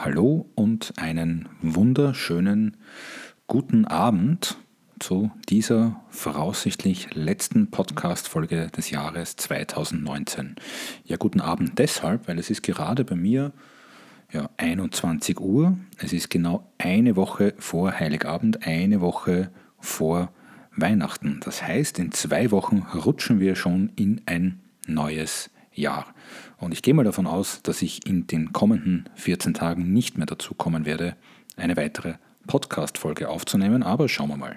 Hallo und einen wunderschönen guten Abend zu dieser voraussichtlich letzten Podcast-Folge des Jahres 2019. Ja, guten Abend deshalb, weil es ist gerade bei mir ja, 21 Uhr. Es ist genau eine Woche vor Heiligabend, eine Woche vor Weihnachten. Das heißt, in zwei Wochen rutschen wir schon in ein neues Jahr. Und ich gehe mal davon aus, dass ich in den kommenden 14 Tagen nicht mehr dazu kommen werde, eine weitere Podcast-Folge aufzunehmen, aber schauen wir mal.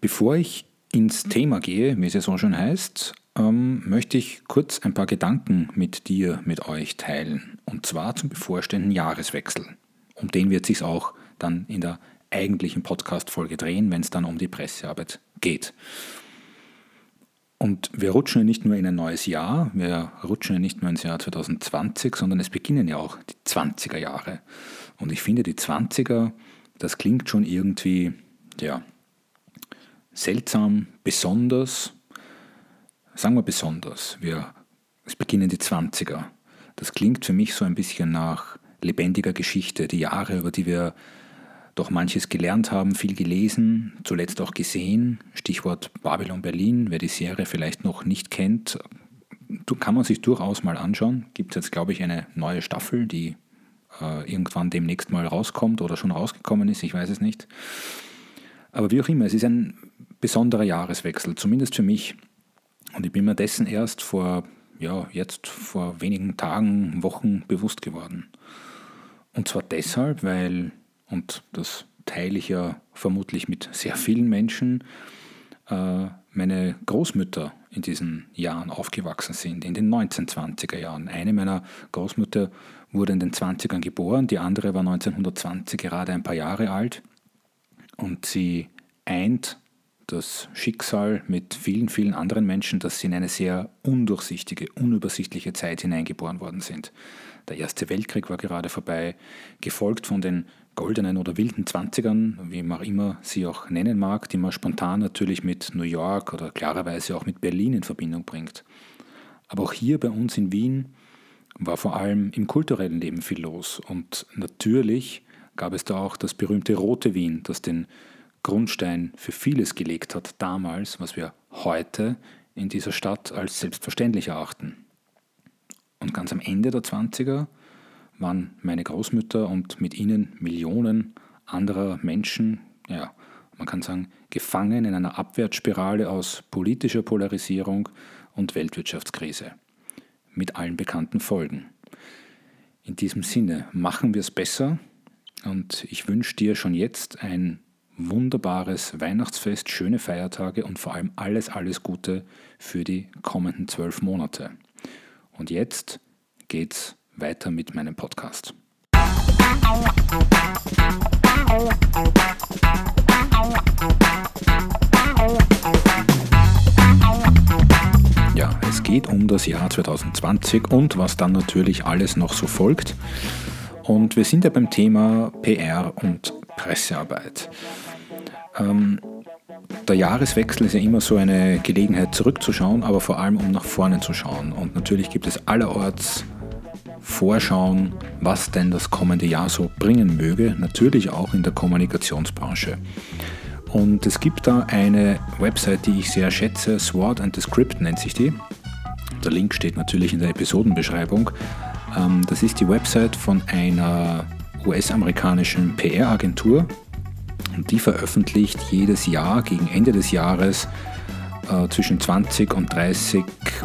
Bevor ich ins Thema gehe, wie es ja so schön heißt, ähm, möchte ich kurz ein paar Gedanken mit dir, mit euch teilen. Und zwar zum bevorstehenden Jahreswechsel. Um den wird sich auch dann in der eigentlichen Podcast-Folge drehen, wenn es dann um die Pressearbeit geht. Und wir rutschen ja nicht nur in ein neues Jahr, wir rutschen ja nicht nur ins Jahr 2020, sondern es beginnen ja auch die 20er Jahre. Und ich finde, die 20er, das klingt schon irgendwie, ja, seltsam, besonders. Sagen wir besonders. Wir, es beginnen die 20er. Das klingt für mich so ein bisschen nach lebendiger Geschichte, die Jahre, über die wir doch manches gelernt haben, viel gelesen, zuletzt auch gesehen. Stichwort Babylon Berlin, wer die Serie vielleicht noch nicht kennt, kann man sich durchaus mal anschauen. Gibt es jetzt, glaube ich, eine neue Staffel, die äh, irgendwann demnächst mal rauskommt oder schon rausgekommen ist, ich weiß es nicht. Aber wie auch immer, es ist ein besonderer Jahreswechsel, zumindest für mich. Und ich bin mir dessen erst vor, ja, jetzt vor wenigen Tagen, Wochen bewusst geworden. Und zwar deshalb, weil und das teile ich ja vermutlich mit sehr vielen Menschen, äh, meine Großmütter in diesen Jahren aufgewachsen sind, in den 1920er Jahren. Eine meiner Großmütter wurde in den 20ern geboren, die andere war 1920 gerade ein paar Jahre alt und sie eint das Schicksal mit vielen, vielen anderen Menschen, dass sie in eine sehr undurchsichtige, unübersichtliche Zeit hineingeboren worden sind. Der Erste Weltkrieg war gerade vorbei, gefolgt von den goldenen oder wilden Zwanzigern, wie man immer sie auch nennen mag, die man spontan natürlich mit New York oder klarerweise auch mit Berlin in Verbindung bringt. Aber auch hier bei uns in Wien war vor allem im kulturellen Leben viel los. Und natürlich gab es da auch das berühmte Rote Wien, das den Grundstein für vieles gelegt hat damals, was wir heute in dieser Stadt als selbstverständlich erachten. Und ganz am Ende der 20er waren meine Großmütter und mit ihnen Millionen anderer Menschen, ja, man kann sagen, gefangen in einer Abwärtsspirale aus politischer Polarisierung und Weltwirtschaftskrise. Mit allen bekannten Folgen. In diesem Sinne machen wir es besser und ich wünsche dir schon jetzt ein wunderbares Weihnachtsfest, schöne Feiertage und vor allem alles, alles Gute für die kommenden zwölf Monate. Und jetzt geht's weiter mit meinem Podcast. Ja, es geht um das Jahr 2020 und was dann natürlich alles noch so folgt. Und wir sind ja beim Thema PR und Pressearbeit. Ähm, der Jahreswechsel ist ja immer so eine Gelegenheit zurückzuschauen, aber vor allem um nach vorne zu schauen. Und natürlich gibt es allerorts Vorschauen, was denn das kommende Jahr so bringen möge, natürlich auch in der Kommunikationsbranche. Und es gibt da eine Website, die ich sehr schätze, Sword and the Script nennt sich die. Der Link steht natürlich in der Episodenbeschreibung. Ähm, das ist die Website von einer US-amerikanischen PR-Agentur, und die veröffentlicht jedes Jahr gegen Ende des Jahres äh, zwischen 20 und 30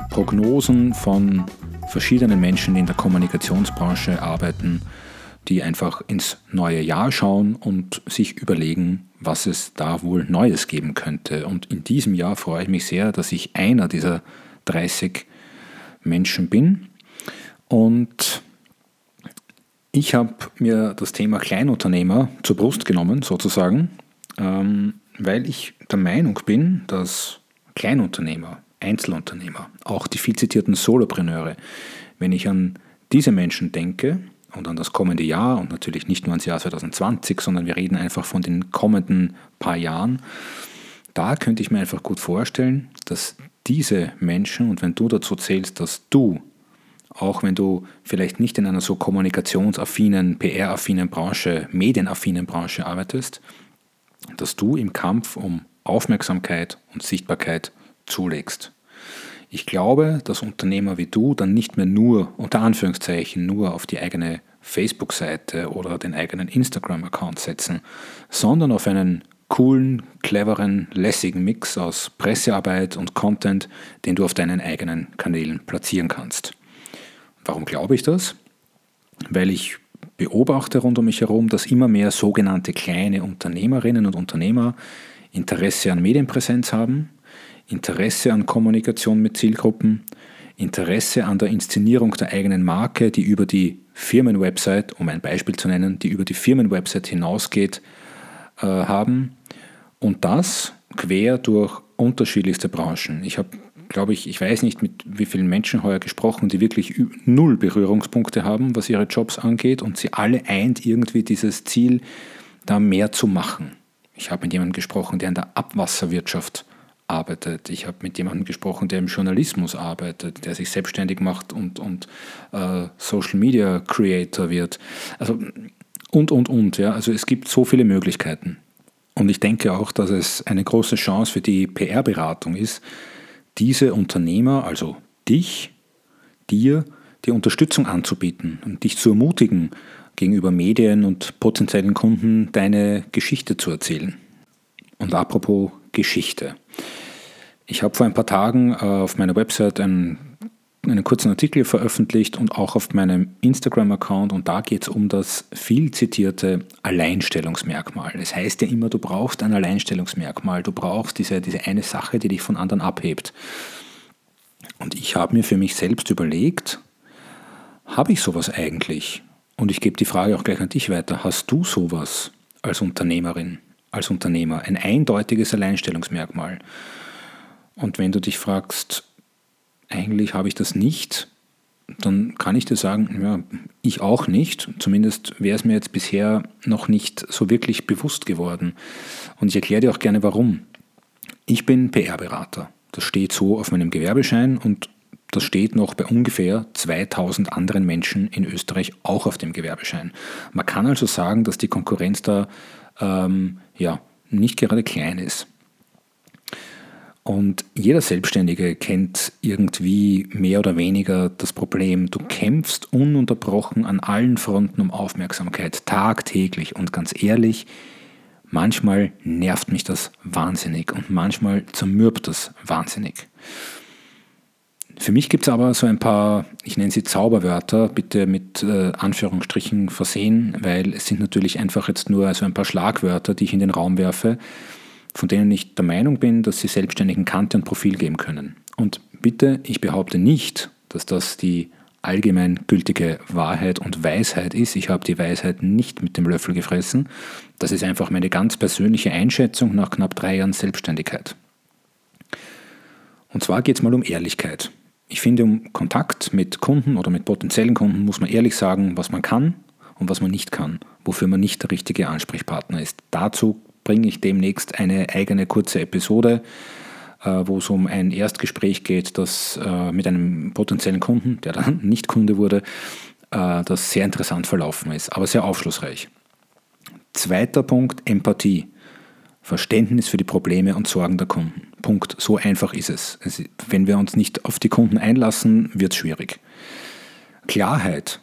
Prognosen von verschiedenen Menschen, die in der Kommunikationsbranche arbeiten, die einfach ins neue Jahr schauen und sich überlegen, was es da wohl Neues geben könnte. Und in diesem Jahr freue ich mich sehr, dass ich einer dieser 30 Menschen bin. Und ich habe mir das Thema Kleinunternehmer zur Brust genommen, sozusagen, ähm, weil ich der Meinung bin, dass Kleinunternehmer, Einzelunternehmer, auch die viel zitierten Solopreneure, wenn ich an diese Menschen denke und an das kommende Jahr und natürlich nicht nur ans Jahr 2020, sondern wir reden einfach von den kommenden paar Jahren, da könnte ich mir einfach gut vorstellen, dass diese Menschen, und wenn du dazu zählst, dass du auch wenn du vielleicht nicht in einer so kommunikationsaffinen, PR-affinen Branche, medienaffinen Branche arbeitest, dass du im Kampf um Aufmerksamkeit und Sichtbarkeit zulegst. Ich glaube, dass Unternehmer wie du dann nicht mehr nur, unter Anführungszeichen, nur auf die eigene Facebook-Seite oder den eigenen Instagram-Account setzen, sondern auf einen coolen, cleveren, lässigen Mix aus Pressearbeit und Content, den du auf deinen eigenen Kanälen platzieren kannst. Warum glaube ich das? Weil ich beobachte rund um mich herum, dass immer mehr sogenannte kleine Unternehmerinnen und Unternehmer Interesse an Medienpräsenz haben, Interesse an Kommunikation mit Zielgruppen, Interesse an der Inszenierung der eigenen Marke, die über die Firmenwebsite, um ein Beispiel zu nennen, die über die Firmenwebsite hinausgeht, äh, haben. Und das quer durch unterschiedlichste Branchen. Ich habe, glaube ich, ich weiß nicht, mit wie vielen Menschen heuer gesprochen, die wirklich null Berührungspunkte haben, was ihre Jobs angeht. Und sie alle eint irgendwie dieses Ziel, da mehr zu machen. Ich habe mit jemandem gesprochen, der in der Abwasserwirtschaft arbeitet. Ich habe mit jemandem gesprochen, der im Journalismus arbeitet, der sich selbstständig macht und, und äh, Social Media Creator wird. Also und, und, und. Ja. Also es gibt so viele Möglichkeiten. Und ich denke auch, dass es eine große Chance für die PR-Beratung ist, diese Unternehmer, also dich, dir, die Unterstützung anzubieten und dich zu ermutigen, gegenüber Medien und potenziellen Kunden deine Geschichte zu erzählen. Und apropos Geschichte. Ich habe vor ein paar Tagen äh, auf meiner Website einen, einen kurzen Artikel veröffentlicht und auch auf meinem Instagram-Account und da geht es um das viel zitierte Alleinstellungsmerkmal. Es heißt ja immer, du brauchst ein Alleinstellungsmerkmal, du brauchst diese, diese eine Sache, die dich von anderen abhebt. Und ich habe mir für mich selbst überlegt, habe ich sowas eigentlich? Und ich gebe die Frage auch gleich an dich weiter. Hast du sowas als Unternehmerin? als Unternehmer, ein eindeutiges Alleinstellungsmerkmal. Und wenn du dich fragst, eigentlich habe ich das nicht, dann kann ich dir sagen, ja, ich auch nicht. Zumindest wäre es mir jetzt bisher noch nicht so wirklich bewusst geworden. Und ich erkläre dir auch gerne warum. Ich bin PR-Berater. Das steht so auf meinem Gewerbeschein und das steht noch bei ungefähr 2000 anderen Menschen in Österreich auch auf dem Gewerbeschein. Man kann also sagen, dass die Konkurrenz da ähm, ja, nicht gerade klein ist. Und jeder Selbstständige kennt irgendwie mehr oder weniger das Problem, du kämpfst ununterbrochen an allen Fronten um Aufmerksamkeit, tagtäglich. Und ganz ehrlich, manchmal nervt mich das wahnsinnig und manchmal zermürbt das wahnsinnig. Für mich gibt es aber so ein paar, ich nenne sie Zauberwörter, bitte mit äh, Anführungsstrichen versehen, weil es sind natürlich einfach jetzt nur so ein paar Schlagwörter, die ich in den Raum werfe, von denen ich der Meinung bin, dass sie Selbstständigen Kante und Profil geben können. Und bitte, ich behaupte nicht, dass das die allgemein gültige Wahrheit und Weisheit ist. Ich habe die Weisheit nicht mit dem Löffel gefressen. Das ist einfach meine ganz persönliche Einschätzung nach knapp drei Jahren Selbstständigkeit. Und zwar geht es mal um Ehrlichkeit. Ich finde, um Kontakt mit Kunden oder mit potenziellen Kunden muss man ehrlich sagen, was man kann und was man nicht kann, wofür man nicht der richtige Ansprechpartner ist. Dazu bringe ich demnächst eine eigene kurze Episode, äh, wo es um ein Erstgespräch geht, das äh, mit einem potenziellen Kunden, der dann nicht Kunde wurde, äh, das sehr interessant verlaufen ist, aber sehr aufschlussreich. Zweiter Punkt, Empathie. Verständnis für die Probleme und Sorgen der Kunden. Punkt. So einfach ist es. Wenn wir uns nicht auf die Kunden einlassen, wird es schwierig. Klarheit.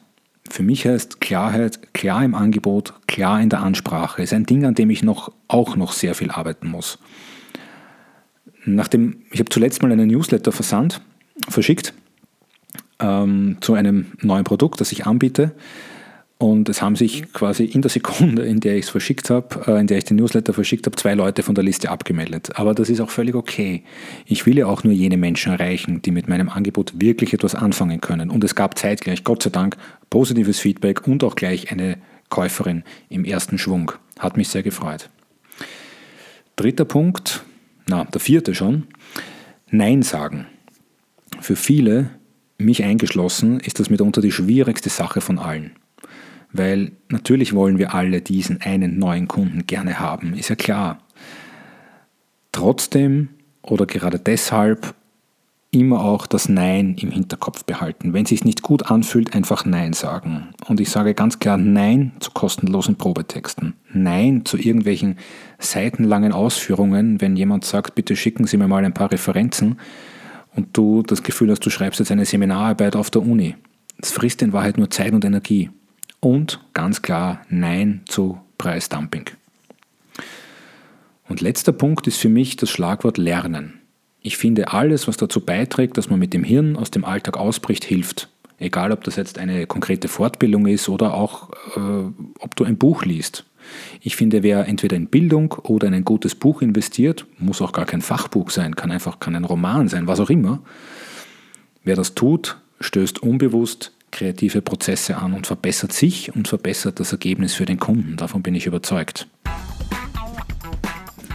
Für mich heißt Klarheit klar im Angebot, klar in der Ansprache. Ist ein Ding, an dem ich noch, auch noch sehr viel arbeiten muss. Nachdem, ich habe zuletzt mal einen Newsletter versandt, verschickt ähm, zu einem neuen Produkt, das ich anbiete. Und es haben sich quasi in der Sekunde, in der ich es verschickt habe, äh, in der ich den Newsletter verschickt habe, zwei Leute von der Liste abgemeldet. Aber das ist auch völlig okay. Ich will ja auch nur jene Menschen erreichen, die mit meinem Angebot wirklich etwas anfangen können. Und es gab zeitgleich, Gott sei Dank, positives Feedback und auch gleich eine Käuferin im ersten Schwung. Hat mich sehr gefreut. Dritter Punkt, na, der vierte schon, Nein sagen. Für viele, mich eingeschlossen, ist das mitunter die schwierigste Sache von allen. Weil natürlich wollen wir alle diesen einen neuen Kunden gerne haben, ist ja klar. Trotzdem oder gerade deshalb immer auch das Nein im Hinterkopf behalten. Wenn es sich nicht gut anfühlt, einfach Nein sagen. Und ich sage ganz klar Nein zu kostenlosen Probetexten. Nein zu irgendwelchen seitenlangen Ausführungen, wenn jemand sagt, bitte schicken Sie mir mal ein paar Referenzen und du das Gefühl hast, du schreibst jetzt eine Seminararbeit auf der Uni. Das frisst in Wahrheit nur Zeit und Energie. Und ganz klar Nein zu Preisdumping. Und letzter Punkt ist für mich das Schlagwort Lernen. Ich finde, alles, was dazu beiträgt, dass man mit dem Hirn aus dem Alltag ausbricht, hilft. Egal, ob das jetzt eine konkrete Fortbildung ist oder auch, äh, ob du ein Buch liest. Ich finde, wer entweder in Bildung oder in ein gutes Buch investiert, muss auch gar kein Fachbuch sein, kann einfach kann ein Roman sein, was auch immer. Wer das tut, stößt unbewusst kreative Prozesse an und verbessert sich und verbessert das Ergebnis für den Kunden. Davon bin ich überzeugt.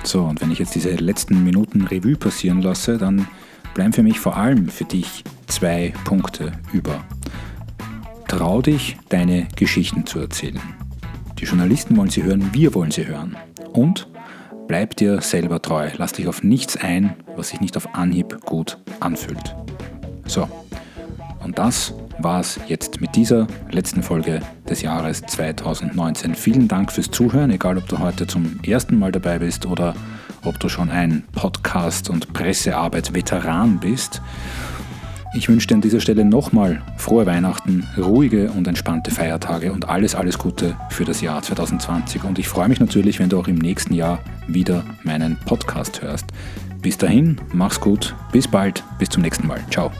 So, und wenn ich jetzt diese letzten Minuten Revue passieren lasse, dann bleiben für mich vor allem für dich zwei Punkte über. Trau dich, deine Geschichten zu erzählen. Die Journalisten wollen sie hören, wir wollen sie hören. Und bleib dir selber treu. Lass dich auf nichts ein, was sich nicht auf Anhieb gut anfühlt. So, und das war es jetzt mit dieser letzten Folge des Jahres 2019. Vielen Dank fürs Zuhören, egal ob du heute zum ersten Mal dabei bist oder ob du schon ein Podcast- und Pressearbeit-Veteran bist. Ich wünsche dir an dieser Stelle nochmal frohe Weihnachten, ruhige und entspannte Feiertage und alles, alles Gute für das Jahr 2020. Und ich freue mich natürlich, wenn du auch im nächsten Jahr wieder meinen Podcast hörst. Bis dahin, mach's gut, bis bald, bis zum nächsten Mal. Ciao.